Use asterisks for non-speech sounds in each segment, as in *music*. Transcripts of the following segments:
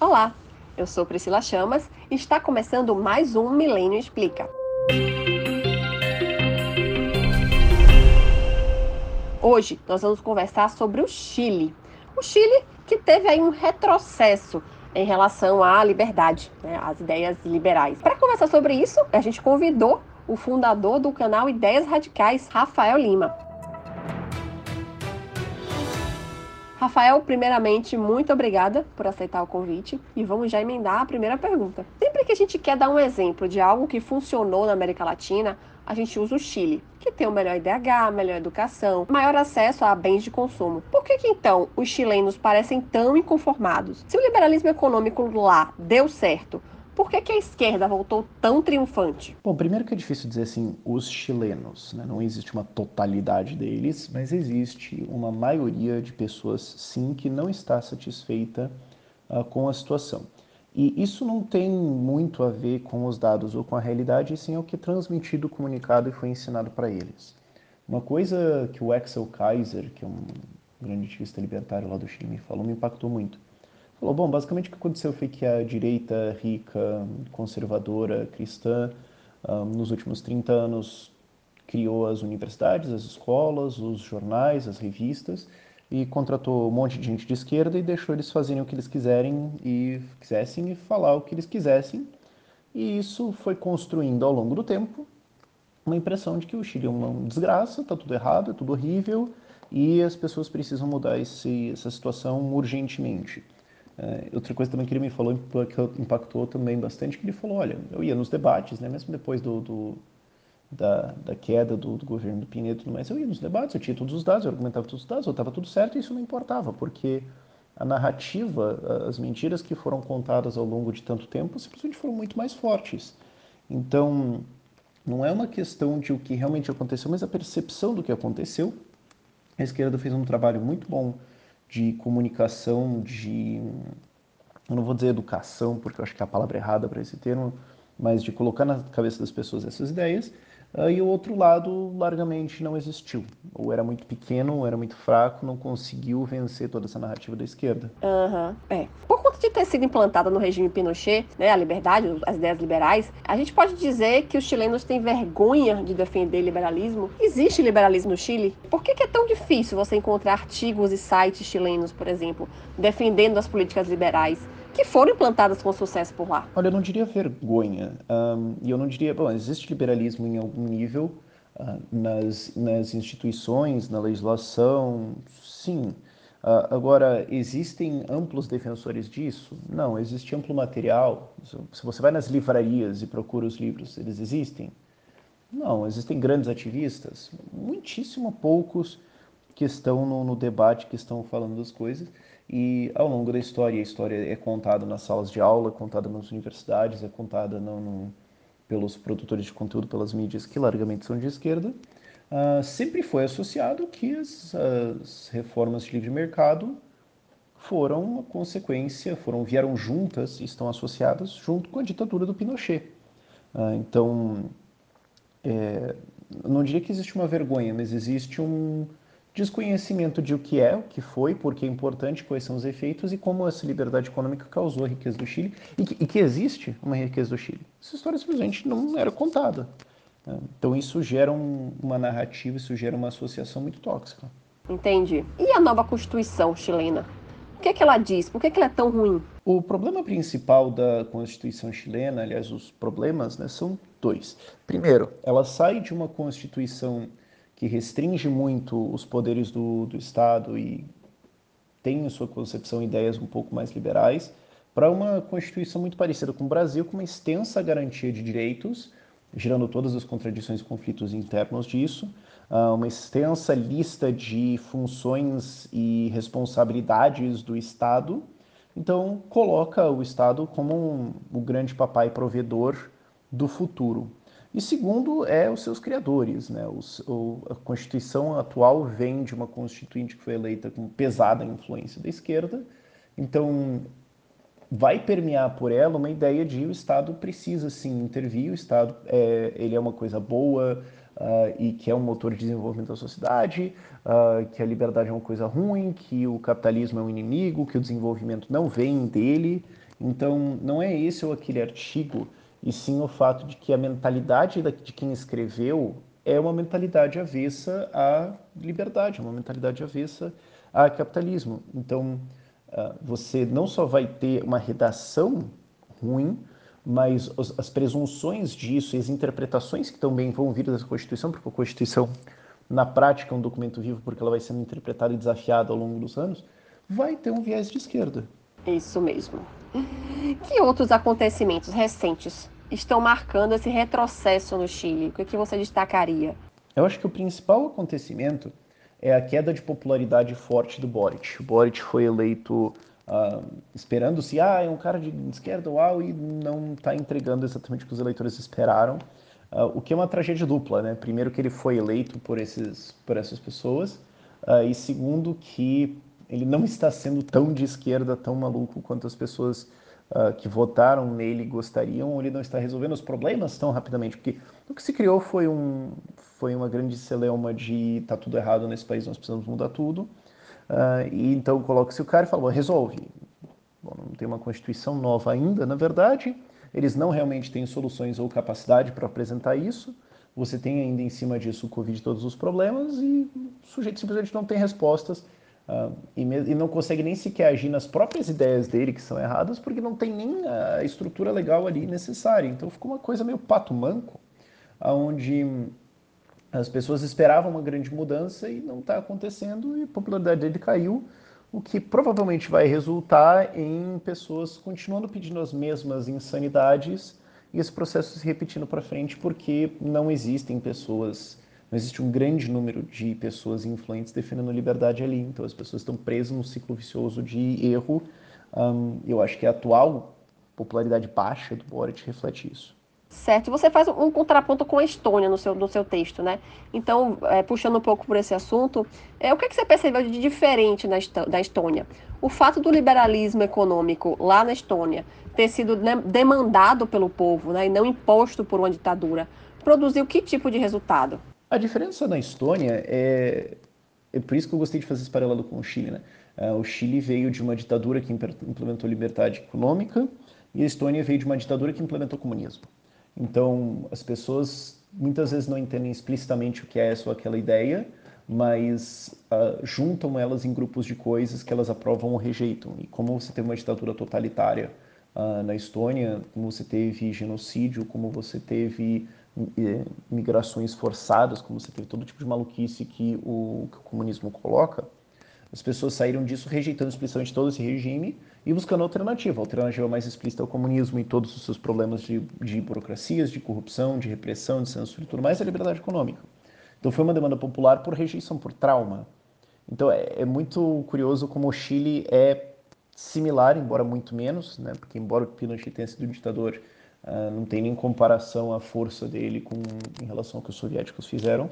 Olá, eu sou Priscila Chamas e está começando mais um Milênio Explica. Hoje nós vamos conversar sobre o Chile. O Chile que teve aí um retrocesso em relação à liberdade, né, às ideias liberais. Para conversar sobre isso, a gente convidou o fundador do canal Ideias Radicais, Rafael Lima. Rafael, primeiramente, muito obrigada por aceitar o convite e vamos já emendar a primeira pergunta. Sempre que a gente quer dar um exemplo de algo que funcionou na América Latina, a gente usa o Chile, que tem o melhor IDH, melhor educação, maior acesso a bens de consumo. Por que, que então os chilenos parecem tão inconformados? Se o liberalismo econômico lá deu certo, por que, que, a esquerda voltou tão triunfante? Bom, primeiro que é difícil dizer assim, os chilenos, né? não existe uma totalidade deles, mas existe uma maioria de pessoas, sim, que não está satisfeita uh, com a situação. E isso não tem muito a ver com os dados ou com a realidade, e sim é o que é transmitido, comunicado e foi ensinado para eles. Uma coisa que o Axel Kaiser, que é um grande ativista libertário lá do Chile, me falou, me impactou muito Falou, bom, basicamente o que aconteceu foi que a direita rica, conservadora, cristã, um, nos últimos 30 anos criou as universidades, as escolas, os jornais, as revistas e contratou um monte de gente de esquerda e deixou eles fazerem o que eles quiserem e quisessem e falar o que eles quisessem. E isso foi construindo ao longo do tempo uma impressão de que o Chile é uma desgraça, está tudo errado, é tudo horrível e as pessoas precisam mudar esse, essa situação urgentemente. Uh, outra coisa também que ele me falou que impactou também bastante, que ele falou, olha, eu ia nos debates, né, mesmo depois do, do da, da, queda do, do, governo do Pinheiro e mais, eu ia nos debates, eu tinha todos os dados, eu argumentava todos os dados, eu estava tudo certo e isso não importava, porque a narrativa, as mentiras que foram contadas ao longo de tanto tempo simplesmente foram muito mais fortes. Então, não é uma questão de o que realmente aconteceu, mas a percepção do que aconteceu. A esquerda fez um trabalho muito bom de comunicação, de. Eu não vou dizer educação, porque eu acho que é a palavra errada para esse termo, mas de colocar na cabeça das pessoas essas ideias. Uh, e o outro lado largamente não existiu. Ou era muito pequeno, ou era muito fraco, não conseguiu vencer toda essa narrativa da esquerda. Aham, uhum. é. Por conta de ter sido implantada no regime Pinochet, né, a liberdade, as ideias liberais, a gente pode dizer que os chilenos têm vergonha de defender liberalismo? Existe liberalismo no Chile? Por que, que é tão difícil você encontrar artigos e sites chilenos, por exemplo, defendendo as políticas liberais? Que foram implantadas com sucesso por lá? Olha, eu não diria vergonha. Um, e eu não diria. Bom, existe liberalismo em algum nível uh, nas, nas instituições, na legislação, sim. Uh, agora, existem amplos defensores disso? Não, existe amplo material. Se você vai nas livrarias e procura os livros, eles existem? Não, existem grandes ativistas? Muitíssimo poucos que estão no, no debate, que estão falando das coisas. E ao longo da história, a história é contada nas salas de aula, contada nas universidades, é contada não, não, pelos produtores de conteúdo, pelas mídias que largamente são de esquerda. Uh, sempre foi associado que as, as, reformas de livre mercado foram uma consequência, foram vieram juntas estão associadas junto com a ditadura do Pinochet. Uh, então, é, não diria que existe uma vergonha, mas existe um, desconhecimento de o que é, o que foi, por que é importante, quais são os efeitos e como essa liberdade econômica causou a riqueza do Chile e que, e que existe uma riqueza do Chile. Essa história simplesmente não era contada. Né? Então isso gera um, uma narrativa, isso gera uma associação muito tóxica. Entendi. E a nova Constituição chilena? O que, é que ela diz? Por que, é que ela é tão ruim? O problema principal da Constituição chilena, aliás, os problemas, né, são dois. Primeiro, ela sai de uma Constituição que restringe muito os poderes do, do Estado e tem em sua concepção ideias um pouco mais liberais, para uma Constituição muito parecida com o Brasil, com uma extensa garantia de direitos, gerando todas as contradições e conflitos internos disso, ah, uma extensa lista de funções e responsabilidades do Estado. Então, coloca o Estado como um, o grande papai provedor do futuro. E segundo é os seus criadores. Né? O, a Constituição atual vem de uma constituinte que foi eleita com pesada influência da esquerda, então vai permear por ela uma ideia de o Estado precisa sim intervir, o Estado é, ele é uma coisa boa uh, e que é um motor de desenvolvimento da sociedade, uh, que a liberdade é uma coisa ruim, que o capitalismo é um inimigo, que o desenvolvimento não vem dele, Então, não é esse ou aquele artigo, e sim o fato de que a mentalidade de quem escreveu é uma mentalidade avessa à liberdade, uma mentalidade avessa a capitalismo. Então, ah, você não só vai ter uma redação ruim, mas as presunções disso e as interpretações que também vão vir dessa Constituição, porque a Constituição, na prática, é um documento vivo, porque ela vai sendo interpretada e desafiada ao longo dos anos, vai ter um viés de esquerda. Isso mesmo. Que outros acontecimentos recentes estão marcando esse retrocesso no Chile? O que, é que você destacaria? Eu acho que o principal acontecimento é a queda de popularidade forte do Boric. O Boric foi eleito uh, esperando-se, ah, é um cara de esquerda, uau, e não está entregando exatamente o que os eleitores esperaram. Uh, o que é uma tragédia dupla, né? Primeiro que ele foi eleito por, esses, por essas pessoas, uh, e segundo que ele não está sendo tão de esquerda, tão maluco quanto as pessoas uh, que votaram nele gostariam, ele não está resolvendo os problemas tão rapidamente, porque o que se criou foi, um, foi uma grande celeuma de tá tudo errado nesse país, nós precisamos mudar tudo, uh, e então coloca-se o cara e fala, resolve. Bom, não tem uma constituição nova ainda, na verdade, eles não realmente têm soluções ou capacidade para apresentar isso, você tem ainda em cima disso o Covid todos os problemas e o sujeito simplesmente não tem respostas Uh, e, e, não consegue nem sequer agir nas próprias ideias dele, que são erradas, porque não tem nem a estrutura legal ali necessária. Então ficou uma coisa meio pato manco, onde as pessoas esperavam uma grande mudança e não está acontecendo, e a popularidade dele caiu, o que provavelmente vai resultar em pessoas continuando pedindo as mesmas insanidades e esse processo se repetindo para frente, porque não existem pessoas não existe um grande número de pessoas influentes defendendo liberdade ali. Então as pessoas estão presas num ciclo vicioso de erro. Um, eu acho que a atual popularidade baixa do Boric reflete isso. Certo. Você faz um contraponto com a Estônia no seu, no seu texto, né? Então, é, puxando um pouco por esse assunto, é, o que, é que você percebeu de diferente na, da Estônia? O fato do liberalismo econômico lá na Estônia ter sido demandado pelo povo né, e não imposto por uma ditadura, produziu que tipo de resultado? A diferença na Estônia é, é por isso que eu gostei de fazer esse paralelo com o Chile, né? Uh, o Chile veio de uma ditadura que implementou liberdade econômica e a Estônia veio de uma ditadura que implementou comunismo. Então, as pessoas muitas vezes não entendem explicitamente o que é essa ou aquela ideia, mas uh, juntam elas em grupos de coisas que elas aprovam ou rejeitam. E como você teve uma ditadura totalitária uh, na Estônia, como você teve genocídio, como você teve migrações forçadas, como você teve todo tipo de maluquice que o, que o comunismo coloca, as pessoas saíram disso rejeitando explicitamente todo esse regime e buscando alternativa. A alternativa mais explícita é o comunismo e todos os seus problemas de, de burocracias, de corrupção, de repressão, de censura e tudo mais, é a liberdade econômica. Então foi uma demanda popular por rejeição, por trauma. Então é, é muito curioso como o Chile é similar, embora muito menos, né? porque embora o Pinochet tenha sido um ditador Uh, não tem nem comparação a força dele com, em relação ao que os soviéticos fizeram,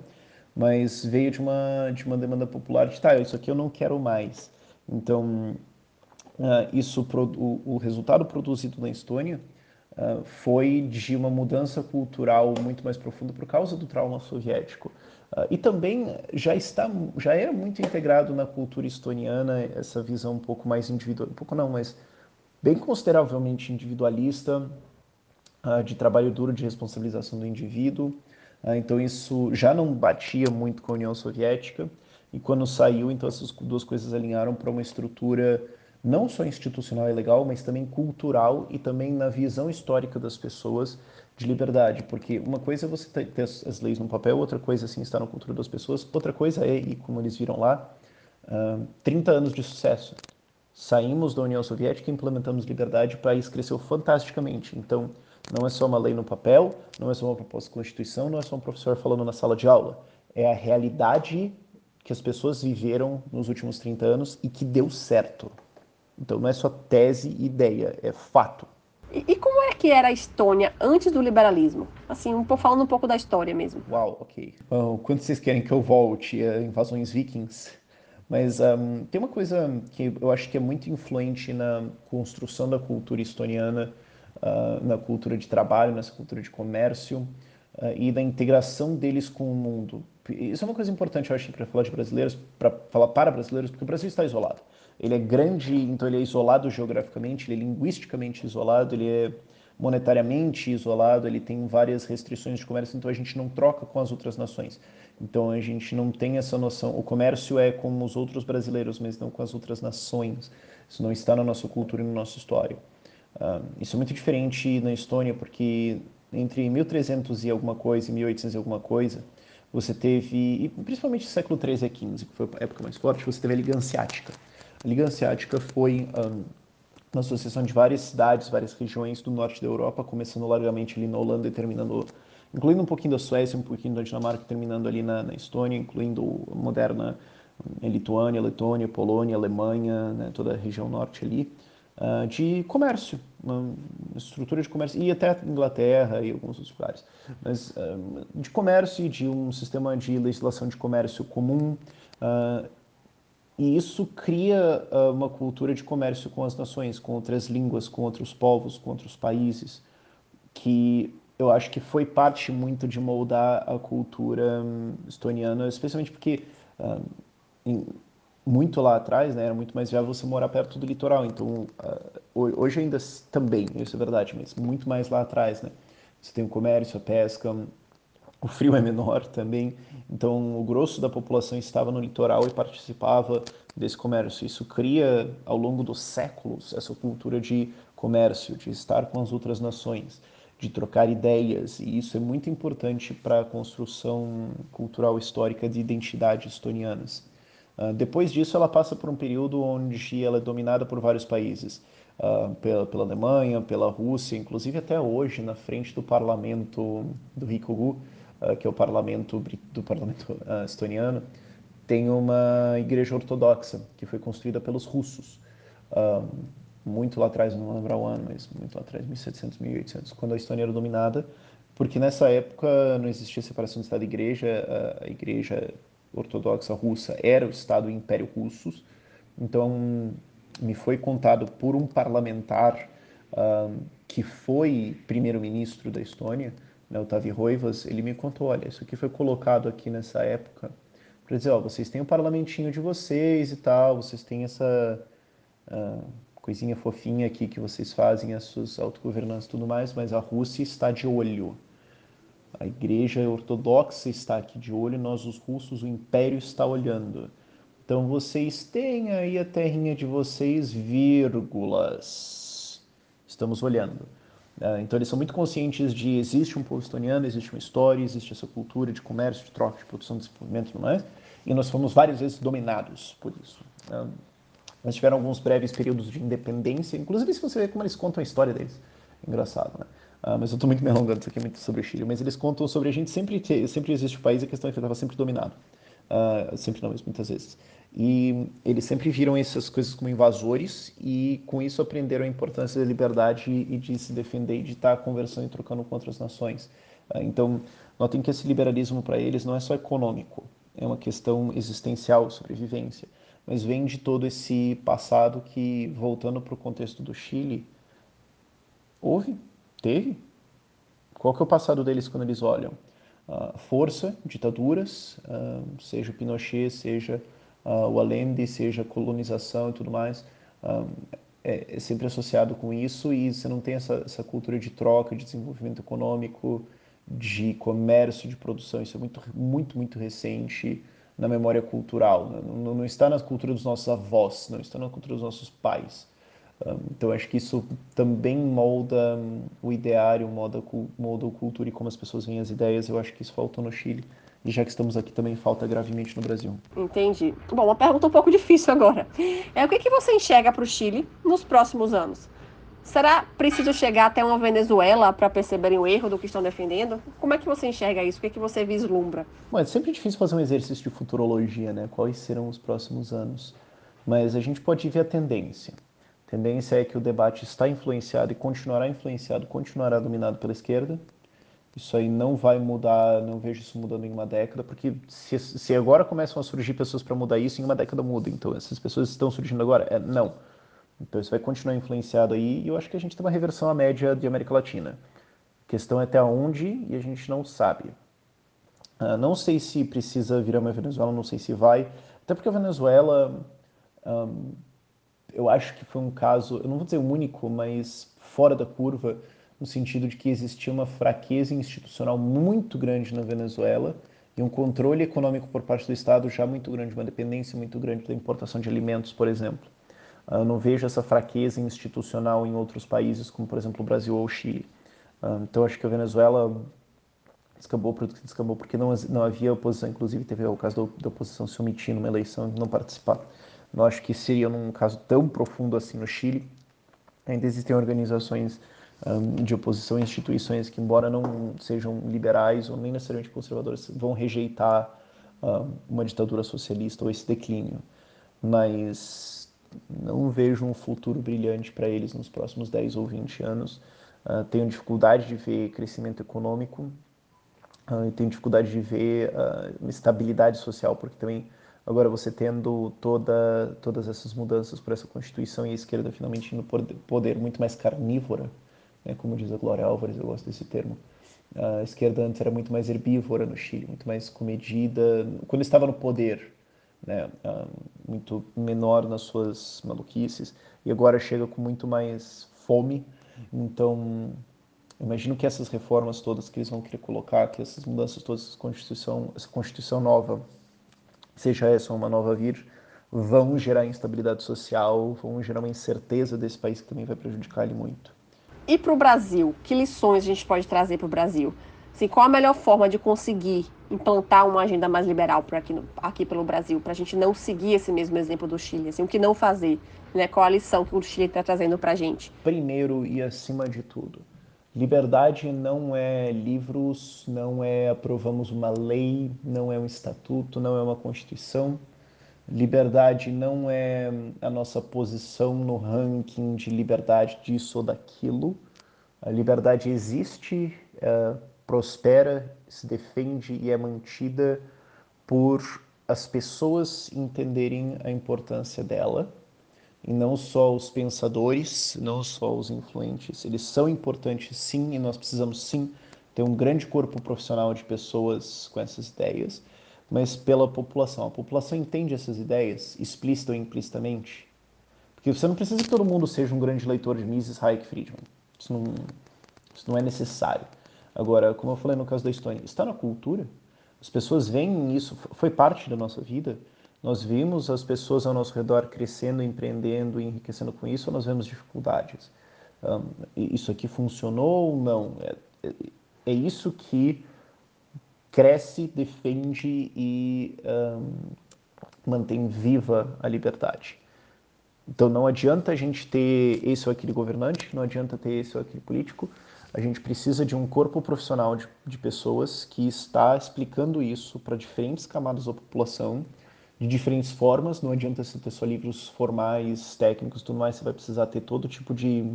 mas veio de uma, de uma demanda popular de, tá, isso aqui eu não quero mais. Então, uh, isso, o, o, resultado produzido na Estônia uh, foi de uma mudança cultural muito mais profunda por causa do trauma soviético. e também já está, já era muito integrado na cultura estoniana essa visão um pouco mais individual, um pouco não, mas bem consideravelmente individualista, de trabalho duro, de responsabilização do indivíduo. Uh, então isso já não batia muito com a União Soviética. E quando saiu, então essas duas coisas alinharam para uma estrutura não só institucional e legal, mas também cultural e também na visão histórica das pessoas de liberdade, porque uma coisa é você ter as leis no papel, outra coisa é, assim estar na cultura das pessoas, outra coisa é, e como eles viram lá, uh, 30 anos de sucesso. Saímos da União Soviética implementamos liberdade, o país cresceu fantasticamente. Então, não é só uma lei no papel, não é só uma proposta de constituição, não é só um professor falando na sala de aula. É a realidade que as pessoas viveram nos últimos 30 anos e que deu certo. Então não é só tese e ideia, é fato. E, e, como é que era a Estônia antes do liberalismo? Assim, um falando um pouco da história mesmo. Uau, ok. Bom, quando vocês querem que eu volte a invasões vikings? Mas um, tem uma coisa que eu acho que é muito influente na construção da cultura estoniana uh, na cultura de trabalho, nessa cultura de comércio, uh, e da integração deles com o mundo. Isso é uma coisa importante, eu acho, para falar de brasileiros, para falar para brasileiros, porque o Brasil está isolado. Ele é grande, então ele é isolado geograficamente, ele é linguisticamente isolado, ele é monetariamente isolado, ele tem várias restrições de comércio, então a gente não troca com as outras nações. Então a gente não tem essa noção. O comércio é com os outros brasileiros, mas não com as outras nações. Isso não está na nossa cultura e na nossa história. Uh, isso é muito diferente na Estônia, porque entre 1300 e alguma coisa e 1800 e alguma coisa, você teve, e principalmente século 13 a 15, que foi a época mais forte, você teve a Liga Hanseática. A Liga Hanseática foi um, uma associação de várias cidades, várias regiões do norte da Europa, começando largamente ali na Holanda e terminando, incluindo um pouquinho da Suécia, um pouquinho da Dinamarca, terminando ali na, na Estônia, incluindo a moderna Lituânia, Letônia, Polônia, Alemanha, né, toda a região norte ali, uh, de comércio, uma estrutura de comércio, e até Inglaterra e alguns outros lugares, mas uh, de comércio e de um sistema de legislação de comércio comum, uh, e isso cria uma cultura de comércio com as nações, com outras línguas, com outros povos, com outros países, que eu acho que foi parte muito de moldar a cultura hum, estoniana, especialmente porque muito lá atrás, né, era muito mais viável você morar perto do litoral. Então, uh, hoje ainda também, isso é verdade, mas muito mais lá atrás, né? Você tem o comércio, a pesca, o frio é menor também. Então, o grosso da população estava no litoral e participava desse comércio. Isso cria, ao longo dos séculos, essa cultura de comércio, de estar com as outras nações, de trocar ideias. E isso é muito importante para a construção cultural histórica de identidades estonianas. Uh, depois disso, ela passa por um período onde ela é dominada por vários países, uh, pela, pela, Alemanha, pela Rússia, inclusive até hoje, na frente do parlamento do Rikugu, uh, que é o parlamento do parlamento *laughs* estoniano, tem uma igreja ortodoxa que foi construída pelos russos. muito lá atrás, não vou lembrar o ano, mas muito lá atrás, 1700, 1800, quando a Estônia era dominada, porque nessa época não existia separação de Estado e Igreja, a igreja ortodoxa russa era o Estado Império Russo. Então, me foi contado por um parlamentar uh, que foi primeiro-ministro da Estônia, né, o Tavi Roivas, ele me contou, olha, isso aqui foi colocado aqui nessa época para dizer, ó, vocês têm o parlamentinho de vocês e tal, vocês têm essa uh, coisinha fofinha aqui que vocês fazem, as suas autogovernanças e tudo mais, mas a Rússia está de olho a igreja ortodoxa está aqui de olho, nós os russos, o império está olhando. Então vocês têm aí a terrinha de vocês, vírgulas. Estamos olhando. Ah, então eles são muito conscientes de existe um povo estoniano, existe uma história, existe essa cultura de comércio, de troca, de produção, de desenvolvimento, não é? E nós fomos várias vezes dominados por isso. Ah, nós tiveram alguns breves períodos de independência, inclusive se você ver como eles contam a história deles. Engraçado, né? Uh, mas eu estou muito me alongando, isso aqui muito sobre o Chile. Mas eles contam sobre a gente sempre, sempre existe o país, a questão é que estava sempre dominado. Uh, sempre não, mas muitas vezes. E eles sempre viram essas coisas como invasores e com isso aprenderam a importância da liberdade e de se defender e de estar conversando e trocando com outras nações. Uh, então, notem que esse liberalismo para eles não é só econômico, é uma questão existencial, sobrevivência. Mas vem de todo esse passado que, voltando para o contexto do Chile, houve Teve? Qual que é o passado deles quando eles olham? Uh, força, ditaduras, uh, seja o Pinochet, seja uh, o Allende, seja colonização e tudo mais, é, é, sempre associado com isso e você não tem essa, essa cultura de troca, de desenvolvimento econômico, de comércio, de produção. Isso é muito, muito, muito recente na memória cultural. Né? Não, não, está na cultura dos nossos avós, não está na cultura dos nossos pais. Então acho que isso também molda hum, o ideário, molda, molda a cultura e como as pessoas veem as ideias. Eu acho que isso faltou no Chile. E já que estamos aqui, também falta gravemente no Brasil. Entendi. Bom, uma pergunta um pouco difícil agora. É o que, que você enxerga para o Chile nos próximos anos? Será preciso chegar até uma Venezuela para perceberem o erro do que estão defendendo? Como é que você enxerga isso? O que, é que você vislumbra? Bom, é sempre difícil fazer um exercício de futurologia, né? Quais serão os próximos anos? Mas a gente pode ver a tendência. Tendência é que o debate está influenciado e continuará influenciado, continuará dominado pela esquerda. Isso aí não vai mudar, não vejo isso mudando em uma década, porque se, se agora começam a surgir pessoas para mudar isso, em uma década muda. Então, essas pessoas estão surgindo agora? É, não. Então, isso vai continuar influenciado aí, e eu acho que a gente tem uma reversão à média de América Latina. A questão é até onde e a gente não sabe. Uh, não sei se precisa virar uma Venezuela, não sei se vai, até porque a Venezuela, um, eu acho que foi um caso, eu não vou dizer único, mas fora da curva, no sentido de que existia uma fraqueza institucional muito grande na Venezuela e um controle econômico por parte do Estado já muito grande, uma dependência muito grande da importação de alimentos, por exemplo. Eu não vejo essa fraqueza institucional em outros países, como por exemplo o Brasil ou o Chile. Então acho que a Venezuela descambou porque descambou porque não, não havia oposição, inclusive teve o caso da oposição se omitir numa eleição e não participar. Não acho que seria num caso tão profundo assim no Chile. Ainda existem organizações um, de oposição, instituições que, embora não sejam liberais ou nem necessariamente conservadoras, vão rejeitar um, uma ditadura socialista ou esse declínio. Mas não vejo um futuro brilhante para eles nos próximos 10 ou 20 anos. Uh, tenho dificuldade de ver crescimento econômico, uh, tenho dificuldade de ver uh, estabilidade social, porque também agora você tendo toda, todas essas mudanças por essa Constituição e a esquerda finalmente no poder muito mais carnívora, né, como diz a Glória Álvares, eu gosto desse termo. A esquerda antes era muito mais herbívora no Chile, muito mais comedida, quando estava no poder, né, muito menor nas suas maluquices, e agora chega com muito mais fome. Então, imagino que essas reformas todas que eles vão querer colocar, que essas mudanças todas, essa constituição, essa constituição nova, seja essa uma nova vir, vão gerar instabilidade social, vão gerar uma incerteza desse país que também vai prejudicar ele muito. E para o Brasil, que lições a gente pode trazer para o Brasil? Assim, qual a melhor forma de conseguir implantar uma agenda mais liberal por aqui, no, aqui pelo Brasil, para a gente não seguir esse mesmo exemplo do Chile? Assim, o que não fazer? Né? Qual a lição que o Chile está trazendo para a gente? Primeiro e acima de tudo, liberdade não é livros, não é aprovamos uma lei, não é um estatuto, não é uma constituição Liberdade não é a nossa posição no ranking de liberdade disso ou daquilo. A liberdade existe, é, prospera, se defende e é mantida por as pessoas entenderem a importância dela e não só os pensadores, não só os influentes. Eles são importantes sim e nós precisamos sim ter um grande corpo profissional de pessoas com essas ideias mas pela população. A população entende essas ideias, explícita ou implicitamente? Porque você não precisa que todo mundo seja um grande leitor de Mises Hayek Friedman. Isso não, isso não é necessário. Agora, como eu falei no caso da Estônia, está na cultura. As pessoas veem isso, foi parte da nossa vida. Nós vimos as pessoas ao nosso redor crescendo, empreendendo, enriquecendo com isso, ou nós vemos dificuldades? Um, isso aqui funcionou ou não? É, é, é isso que cresce, defende e um, mantém viva a liberdade. Então não adianta a gente ter esse ou aquele governante, não adianta ter esse ou aquele político, a gente precisa de um corpo profissional de, de pessoas que está explicando isso para diferentes camadas da população, de diferentes formas, não adianta você ter só livros formais, técnicos tudo mais, você vai precisar ter todo tipo de,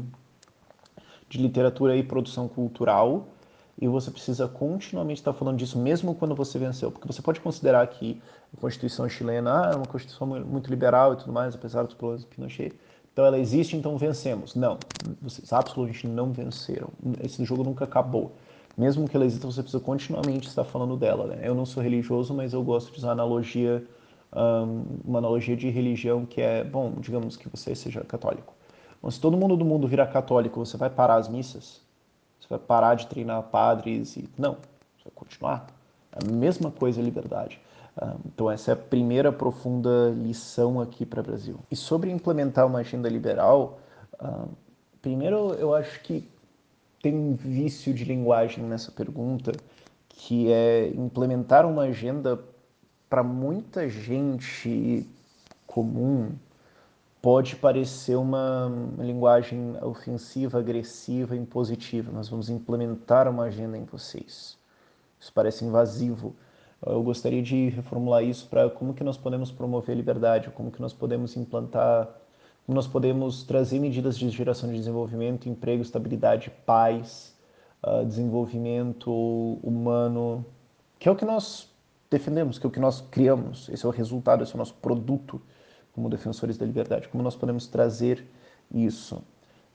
de literatura e produção cultural, e você precisa continuamente estar falando disso, mesmo quando você venceu, porque você pode considerar que a Constituição chilena ah, é uma Constituição muito liberal e tudo mais, apesar dos problemas do Pinochet, então ela existe, então vencemos. Não, vocês absolutamente não venceram. Esse jogo nunca acabou. Mesmo que ela exista, você precisa continuamente estar falando dela. Né? Eu não sou religioso, mas eu gosto de usar analogia, uma analogia de religião que é, bom, digamos que você seja católico. Bom, se todo mundo do mundo virar católico, você vai parar as missas? vai parar de treinar padres e não, você vai continuar. A mesma coisa é liberdade. Então essa é a primeira profunda lição aqui para o Brasil. E sobre implementar uma agenda liberal, primeiro eu acho que tem um vício de linguagem nessa pergunta, que é implementar uma agenda para muita gente comum pode parecer uma, linguagem ofensiva, agressiva, impositiva. Nós vamos implementar uma agenda em vocês. Isso parece invasivo. Eu gostaria de reformular isso para como que nós podemos promover a liberdade, como que nós podemos implantar, como nós podemos trazer medidas de geração de desenvolvimento, emprego, estabilidade, paz, uh, desenvolvimento humano, que é o que nós defendemos, que é o que nós criamos. Esse é o resultado, esse é o nosso produto como defensores da liberdade, como nós podemos trazer isso.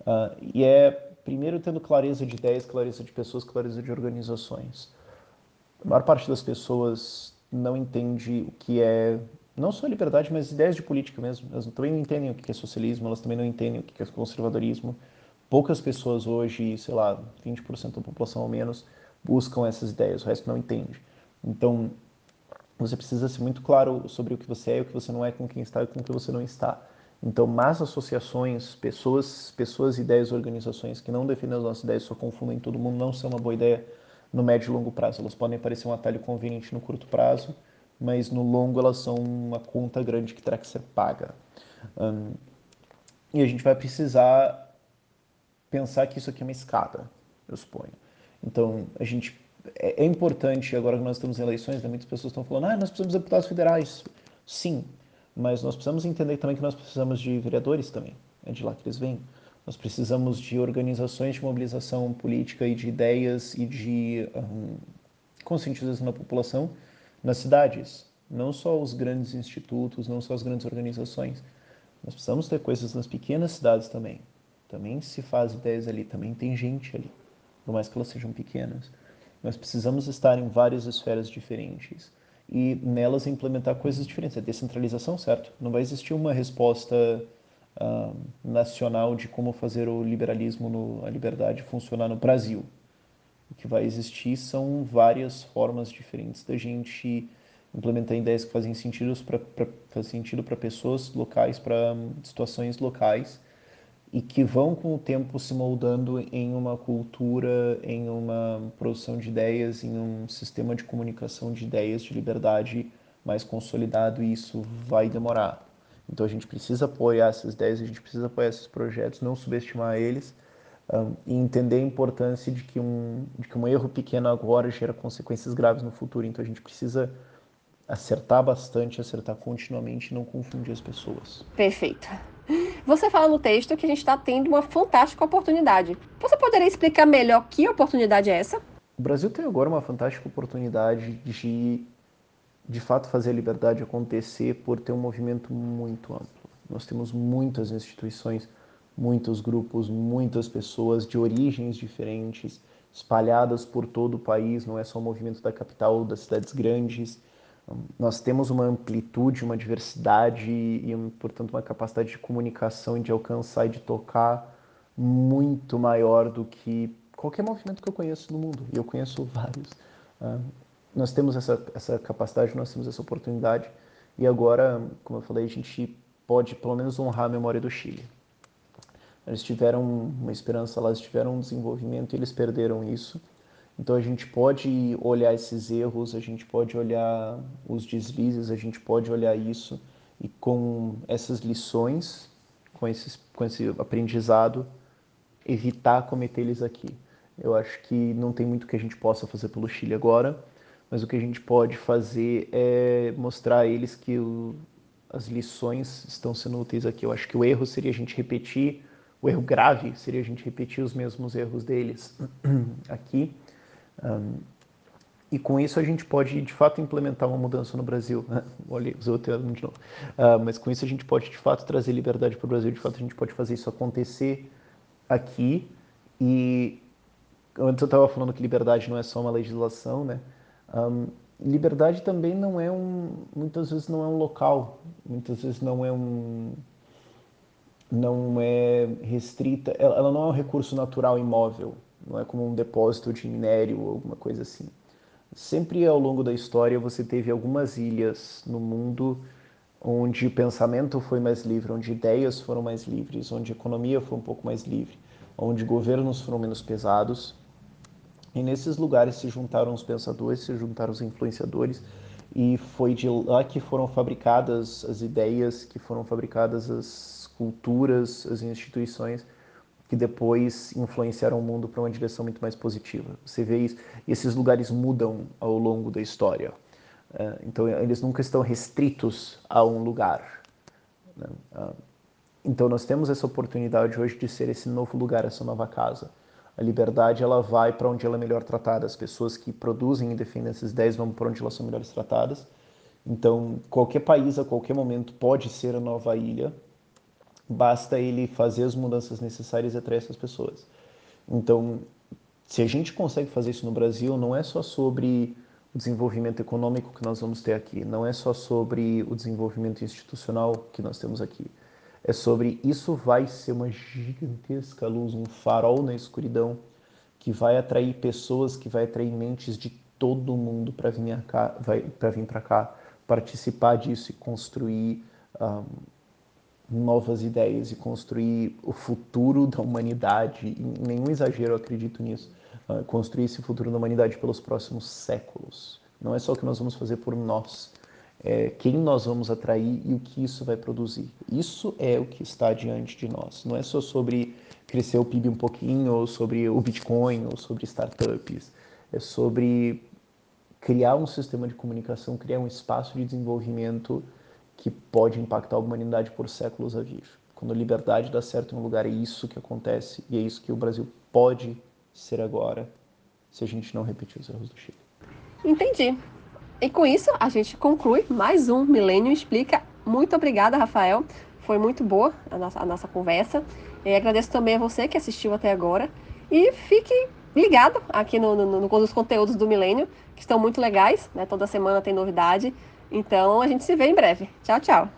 Uh, e é primeiro tendo clareza de ideias, clareza de pessoas, clareza de organizações. A maior parte das pessoas não entende o que é não só liberdade, mas ideias de política mesmo. Elas também não entendem o que é socialismo, elas também não entendem o que é conservadorismo. Poucas pessoas hoje, sei lá, 20% da população ou menos, buscam essas ideias, o resto não entende. Então, você precisa ser muito claro sobre o que você é, o que você não é, com quem está e com quem você não está. Então, más associações, pessoas, pessoas, ideias, organizações que não defendem as nossas ideias, só confundem todo mundo, não são uma boa ideia no médio e longo prazo. Elas podem parecer um atalho conveniente no curto prazo, mas no longo elas são uma conta grande que terá que ser paga. Um, e a gente vai precisar pensar que isso aqui é uma escada, eu suponho. Então, a gente é, é importante, agora que nós estamos em eleições, né, muitas pessoas estão falando, ah, nós precisamos de deputados federais. Sim, mas nós precisamos entender também que nós precisamos de vereadores também, é de lá que eles vêm. Nós precisamos de organizações de mobilização política e de ideias e de um, conscientização da população nas cidades. Não só os grandes institutos, não só as grandes organizações. Nós precisamos ter coisas nas pequenas cidades também. Também se faz ideias ali, também tem gente ali, por mais que elas sejam pequenas. Nós precisamos estar em várias esferas diferentes e nelas implementar coisas diferentes. A descentralização, certo? Não vai existir uma resposta uh, nacional de como fazer o liberalismo, no, a liberdade funcionar no Brasil. O que vai existir são várias formas diferentes da gente implementar ideias que fazem sentido para sentido para pessoas locais, para situações locais e que vão com o tempo se moldando em uma cultura, em uma produção de ideias, em um sistema de comunicação de ideias de liberdade mais consolidado e isso vai demorar. Então a gente precisa apoiar essas ideias, a gente precisa apoiar esses projetos, não subestimar eles um, e entender a importância de que, um, de que um erro pequeno agora gera consequências graves no futuro. Então a gente precisa acertar bastante, acertar continuamente e não confundir as pessoas. Perfeito. Você fala no texto que a gente está tendo uma fantástica oportunidade. Você poderia explicar melhor que oportunidade é essa? O Brasil tem agora uma fantástica oportunidade de, de fato, fazer a liberdade acontecer por ter um movimento muito amplo. Nós temos muitas instituições, muitos grupos, muitas pessoas de origens diferentes, espalhadas por todo o país, não é só o movimento da capital, das cidades grandes nós temos uma amplitude, uma diversidade e, portanto, uma capacidade de comunicação e de alcançar e de tocar muito maior do que qualquer movimento que eu conheço no mundo. E eu conheço vários. Uh, nós temos essa, essa capacidade, nós temos essa oportunidade. E agora, como eu falei, a gente pode pelo menos honrar a memória do Chile. Eles tiveram uma esperança lá, eles tiveram um desenvolvimento e eles perderam isso. Então a gente pode olhar esses erros, a gente pode olhar os deslizes, a gente pode olhar isso e com essas lições, com, esses, com esse aprendizado, evitar cometer eles aqui. Eu acho que não tem muito que a gente possa fazer pelo Chile agora, mas o que a gente pode fazer é mostrar a eles que o, as lições estão sendo úteis aqui. Eu acho que o erro seria a gente repetir, o erro grave seria a gente repetir os mesmos erros deles *clears throat* aqui um, e com isso a gente pode de fato implementar uma mudança no Brasil. Né? *laughs* Olha, usei o termo de novo. Uh, mas com isso a gente pode de fato trazer liberdade para o Brasil, de fato a gente pode fazer isso acontecer aqui. E antes eu estava falando que liberdade não é só uma legislação, né? Um, liberdade também não é um, muitas vezes não é um local, muitas vezes não é um, não é restrita, ela não é um recurso natural imóvel, não é como um depósito de minério ou alguma coisa assim. Sempre ao longo da história você teve algumas ilhas no mundo onde o pensamento foi mais livre, onde ideias foram mais livres, onde a economia foi um pouco mais livre, onde governos foram menos pesados. E nesses lugares se juntaram os pensadores, se juntaram os influenciadores, e foi de lá que foram fabricadas as ideias, que foram fabricadas as culturas, as instituições que depois influenciaram o mundo para uma direção muito mais positiva. Você vê isso, e esses lugares mudam ao longo da história. É, então, eles nunca estão restritos a um lugar. Né? Ah, então, nós temos essa oportunidade hoje de ser esse novo lugar, essa nova casa. A liberdade ela vai para onde ela é melhor tratada. As pessoas que produzem e defendem esses ideias vão para onde elas são melhores tratadas. Então, qualquer país a qualquer momento pode ser a nova ilha, basta ele fazer as mudanças necessárias e atrair essas pessoas. Então, se a gente consegue fazer isso no Brasil, não é só sobre o desenvolvimento econômico que nós vamos ter aqui, não é só sobre o desenvolvimento institucional que nós temos aqui. É sobre isso vai ser uma gigantesca luz, um farol na escuridão que vai atrair pessoas, que vai atrair mentes de todo mundo para vir para cá, participar disso e construir um, novas ideias e construir o futuro da humanidade. Nenhum exagero eu acredito nisso. Uh, construir esse futuro da humanidade pelos próximos séculos. Não é só o que nós vamos fazer por nós, é quem nós vamos atrair e o que isso vai produzir. Isso é o que está diante de nós. Não é só sobre crescer o PIB um pouquinho, ou sobre o Bitcoin, ou sobre startups. É sobre criar um sistema de comunicação, criar um espaço de desenvolvimento que pode impactar a humanidade por séculos a vir. Quando a liberdade dá certo em um lugar, é isso que acontece e é isso que o Brasil pode ser agora, se a gente não repetir os erros do Chile. Entendi. E com isso, a gente conclui mais um Milênio Explica. Muito obrigada, Rafael. Foi muito boa a nossa, a nossa conversa. E agradeço também a você que assistiu até agora. E fique ligado aqui no, no, no, nos conteúdos do Milênio, que estão muito legais. Né? Toda semana tem novidade. Então a gente se vê em breve. Tchau, tchau.